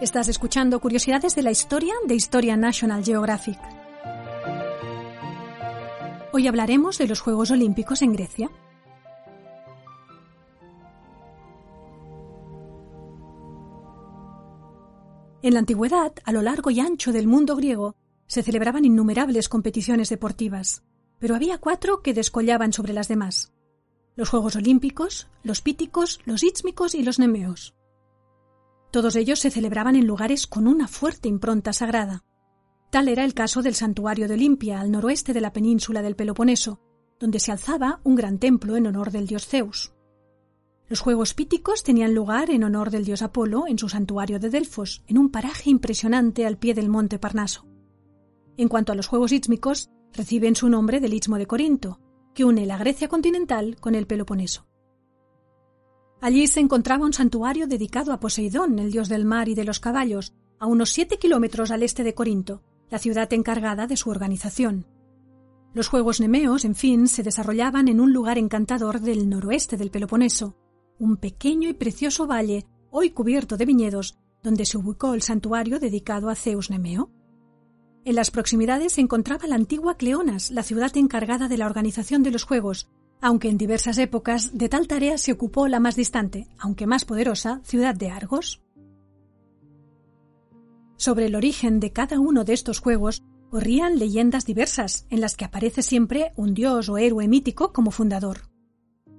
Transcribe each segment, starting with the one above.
Estás escuchando Curiosidades de la Historia de Historia National Geographic. Hoy hablaremos de los Juegos Olímpicos en Grecia. En la antigüedad, a lo largo y ancho del mundo griego, se celebraban innumerables competiciones deportivas, pero había cuatro que descollaban sobre las demás. Los Juegos Olímpicos, los Píticos, los Ítsmicos y los Nemeos. Todos ellos se celebraban en lugares con una fuerte impronta sagrada. Tal era el caso del santuario de Olimpia, al noroeste de la península del Peloponeso, donde se alzaba un gran templo en honor del dios Zeus. Los Juegos Píticos tenían lugar en honor del dios Apolo en su santuario de Delfos, en un paraje impresionante al pie del monte Parnaso. En cuanto a los Juegos Ítsmicos, reciben su nombre del Istmo de Corinto, que une la Grecia continental con el Peloponeso. Allí se encontraba un santuario dedicado a Poseidón, el dios del mar y de los caballos, a unos siete kilómetros al este de Corinto, la ciudad encargada de su organización. Los Juegos Nemeos, en fin, se desarrollaban en un lugar encantador del noroeste del Peloponeso, un pequeño y precioso valle, hoy cubierto de viñedos, donde se ubicó el santuario dedicado a Zeus Nemeo. En las proximidades se encontraba la antigua Cleonas, la ciudad encargada de la organización de los Juegos, aunque en diversas épocas de tal tarea se ocupó la más distante, aunque más poderosa, ciudad de Argos. Sobre el origen de cada uno de estos juegos corrían leyendas diversas, en las que aparece siempre un dios o héroe mítico como fundador.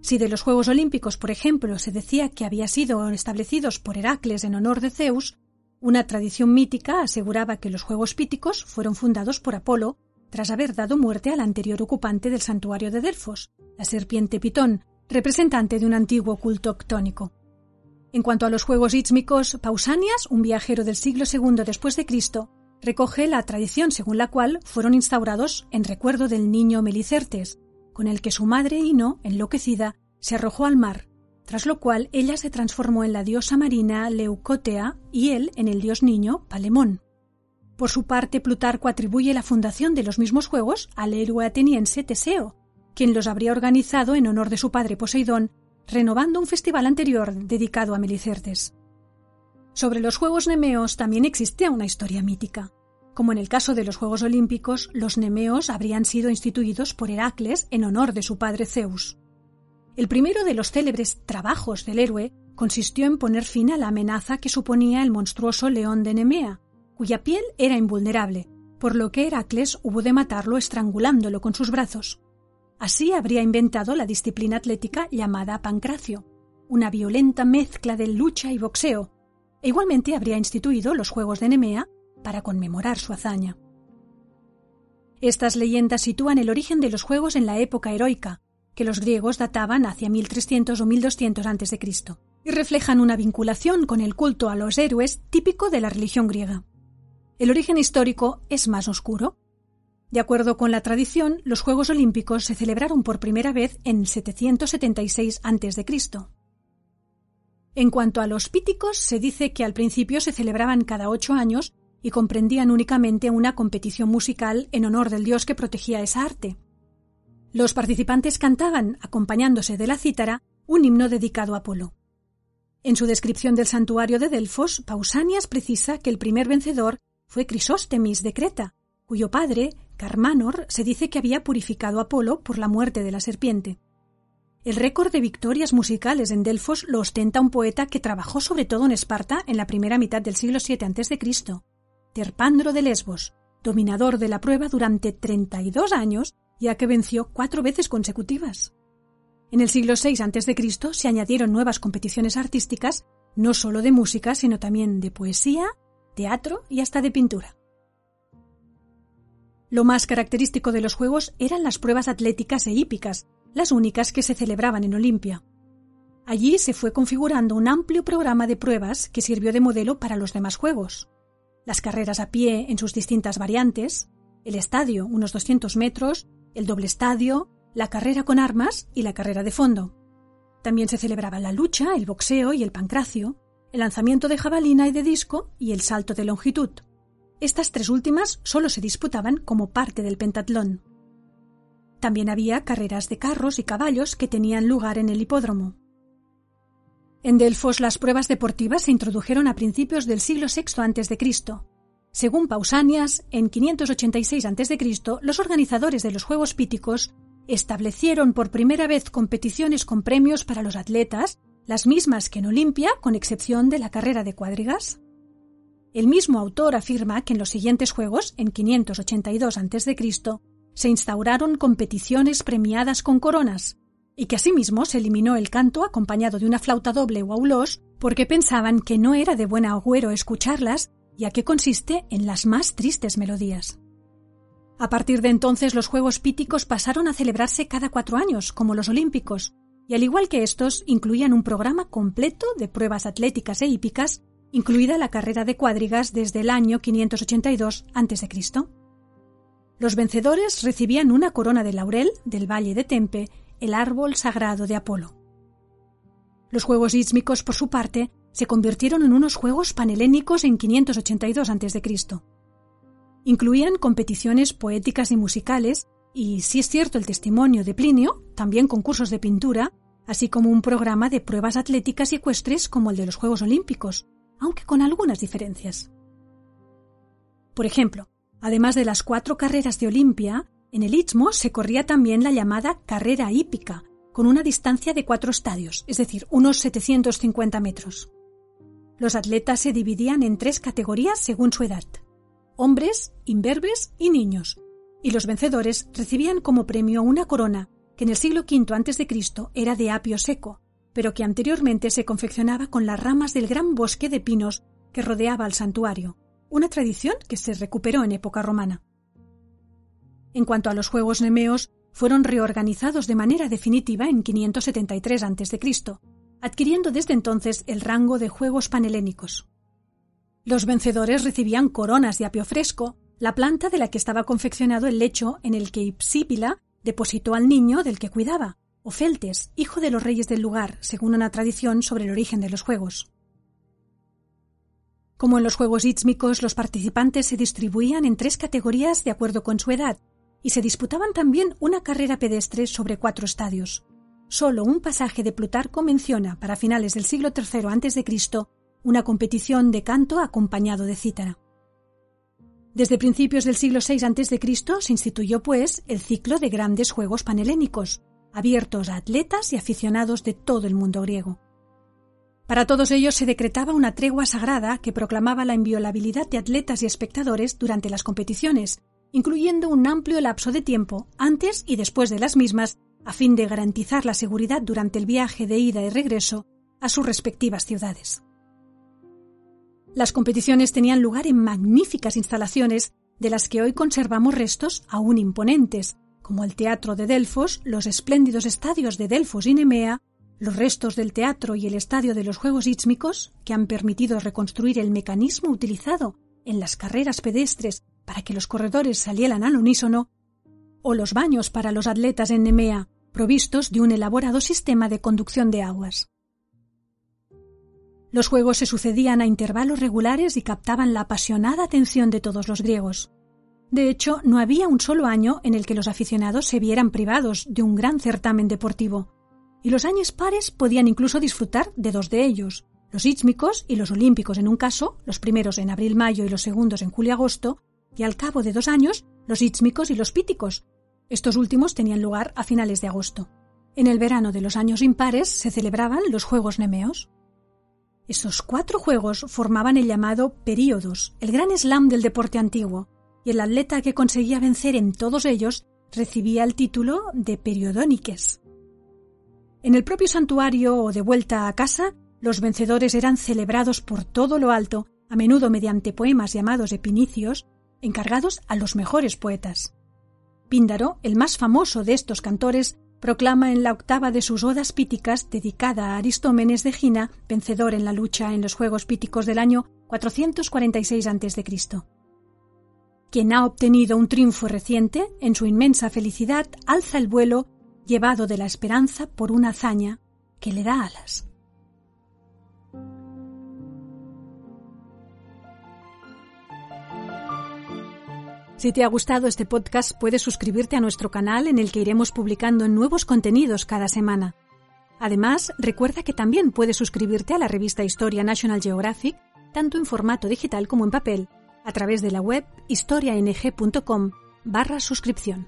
Si de los Juegos Olímpicos, por ejemplo, se decía que había sido establecidos por Heracles en honor de Zeus, una tradición mítica aseguraba que los Juegos Píticos fueron fundados por Apolo tras haber dado muerte al anterior ocupante del santuario de Delfos, la serpiente Pitón, representante de un antiguo culto octónico. En cuanto a los juegos ítsmicos, Pausanias, un viajero del siglo II después de Cristo, recoge la tradición según la cual fueron instaurados en recuerdo del niño Melicertes, con el que su madre Ino, enloquecida, se arrojó al mar, tras lo cual ella se transformó en la diosa marina Leucotea y él en el dios niño Palemón. Por su parte, Plutarco atribuye la fundación de los mismos juegos al héroe ateniense Teseo, quien los habría organizado en honor de su padre Poseidón, renovando un festival anterior dedicado a Melicertes. Sobre los Juegos Nemeos también existía una historia mítica. Como en el caso de los Juegos Olímpicos, los Nemeos habrían sido instituidos por Heracles en honor de su padre Zeus. El primero de los célebres trabajos del héroe consistió en poner fin a la amenaza que suponía el monstruoso león de Nemea, cuya piel era invulnerable, por lo que Heracles hubo de matarlo estrangulándolo con sus brazos. Así habría inventado la disciplina atlética llamada pancracio, una violenta mezcla de lucha y boxeo, e igualmente habría instituido los Juegos de Nemea para conmemorar su hazaña. Estas leyendas sitúan el origen de los Juegos en la época heroica, que los griegos databan hacia 1300 o 1200 a.C., y reflejan una vinculación con el culto a los héroes típico de la religión griega. El origen histórico es más oscuro. De acuerdo con la tradición, los Juegos Olímpicos se celebraron por primera vez en 776 a.C. En cuanto a los píticos, se dice que al principio se celebraban cada ocho años y comprendían únicamente una competición musical en honor del dios que protegía esa arte. Los participantes cantaban, acompañándose de la cítara, un himno dedicado a Apolo. En su descripción del santuario de Delfos, Pausanias precisa que el primer vencedor fue Crisóstemis de Creta, cuyo padre, Carmanor, se dice que había purificado a Apolo por la muerte de la serpiente. El récord de victorias musicales en Delfos lo ostenta un poeta que trabajó sobre todo en Esparta en la primera mitad del siglo VII a.C., Terpandro de Lesbos, dominador de la prueba durante 32 años, ya que venció cuatro veces consecutivas. En el siglo VI a.C. se añadieron nuevas competiciones artísticas, no solo de música, sino también de poesía, teatro y hasta de pintura. Lo más característico de los Juegos eran las pruebas atléticas e hípicas, las únicas que se celebraban en Olimpia. Allí se fue configurando un amplio programa de pruebas que sirvió de modelo para los demás juegos. Las carreras a pie en sus distintas variantes, el estadio, unos 200 metros, el doble estadio, la carrera con armas y la carrera de fondo. También se celebraba la lucha, el boxeo y el pancracio, lanzamiento de jabalina y de disco y el salto de longitud. Estas tres últimas solo se disputaban como parte del pentatlón. También había carreras de carros y caballos que tenían lugar en el hipódromo. En Delfos las pruebas deportivas se introdujeron a principios del siglo VI a.C. Según Pausanias, en 586 a.C., los organizadores de los Juegos Píticos establecieron por primera vez competiciones con premios para los atletas, las mismas que en Olimpia, con excepción de la carrera de cuadrigas. El mismo autor afirma que en los siguientes Juegos, en 582 a.C., se instauraron competiciones premiadas con coronas, y que asimismo se eliminó el canto acompañado de una flauta doble o aulós porque pensaban que no era de buen agüero escucharlas, ya que consiste en las más tristes melodías. A partir de entonces los Juegos Píticos pasaron a celebrarse cada cuatro años, como los Olímpicos, y al igual que estos, incluían un programa completo de pruebas atléticas e hípicas, incluida la carrera de cuadrigas desde el año 582 a.C. Los vencedores recibían una corona de laurel del Valle de Tempe el árbol sagrado de Apolo. Los Juegos Ísmicos, por su parte, se convirtieron en unos Juegos panhelénicos en 582 a.C. Incluían competiciones poéticas y musicales, y, si es cierto el testimonio de Plinio, también concursos de pintura, así como un programa de pruebas atléticas y ecuestres como el de los Juegos Olímpicos, aunque con algunas diferencias. Por ejemplo, además de las cuatro carreras de Olimpia, en el Istmo se corría también la llamada carrera hípica, con una distancia de cuatro estadios, es decir, unos 750 metros. Los atletas se dividían en tres categorías según su edad hombres, imberbes y niños, y los vencedores recibían como premio una corona que en el siglo V a.C. era de apio seco, pero que anteriormente se confeccionaba con las ramas del gran bosque de pinos que rodeaba el santuario, una tradición que se recuperó en época romana. En cuanto a los Juegos Nemeos, fueron reorganizados de manera definitiva en 573 a.C., adquiriendo desde entonces el rango de Juegos Panhelénicos. Los vencedores recibían coronas de apio fresco, la planta de la que estaba confeccionado el lecho en el que Ipsípila depositó al niño del que cuidaba, o Feltes, hijo de los reyes del lugar, según una tradición sobre el origen de los Juegos. Como en los Juegos Ítsmicos, los participantes se distribuían en tres categorías de acuerdo con su edad, y se disputaban también una carrera pedestre sobre cuatro estadios. Solo un pasaje de Plutarco menciona, para finales del siglo III a.C., una competición de canto acompañado de cítara. Desde principios del siglo VI a.C. se instituyó, pues, el ciclo de grandes juegos panhelénicos, abiertos a atletas y aficionados de todo el mundo griego. Para todos ellos se decretaba una tregua sagrada que proclamaba la inviolabilidad de atletas y espectadores durante las competiciones, incluyendo un amplio lapso de tiempo antes y después de las mismas, a fin de garantizar la seguridad durante el viaje de ida y regreso a sus respectivas ciudades. Las competiciones tenían lugar en magníficas instalaciones de las que hoy conservamos restos aún imponentes, como el Teatro de Delfos, los espléndidos estadios de Delfos y Nemea, los restos del teatro y el estadio de los Juegos Ítsmicos, que han permitido reconstruir el mecanismo utilizado en las carreras pedestres para que los corredores salieran al unísono, o los baños para los atletas en Nemea, provistos de un elaborado sistema de conducción de aguas. Los juegos se sucedían a intervalos regulares y captaban la apasionada atención de todos los griegos. De hecho, no había un solo año en el que los aficionados se vieran privados de un gran certamen deportivo, y los años pares podían incluso disfrutar de dos de ellos, los ítmicos y los olímpicos en un caso, los primeros en abril-mayo y los segundos en julio-agosto, y al cabo de dos años los ítmicos y los píticos. Estos últimos tenían lugar a finales de agosto. En el verano de los años impares se celebraban los Juegos Nemeos. Esos cuatro juegos formaban el llamado Períodos, el gran slam del deporte antiguo, y el atleta que conseguía vencer en todos ellos recibía el título de Periodóniques. En el propio santuario o de vuelta a casa, los vencedores eran celebrados por todo lo alto, a menudo mediante poemas llamados epinicios, encargados a los mejores poetas. Píndaro, el más famoso de estos cantores, proclama en la octava de sus odas píticas dedicada a Aristómenes de Gina, vencedor en la lucha en los Juegos Píticos del año 446 a.C. Quien ha obtenido un triunfo reciente, en su inmensa felicidad, alza el vuelo, llevado de la esperanza por una hazaña que le da alas. Si te ha gustado este podcast, puedes suscribirte a nuestro canal en el que iremos publicando nuevos contenidos cada semana. Además, recuerda que también puedes suscribirte a la revista Historia National Geographic, tanto en formato digital como en papel, a través de la web historiang.com barra suscripción.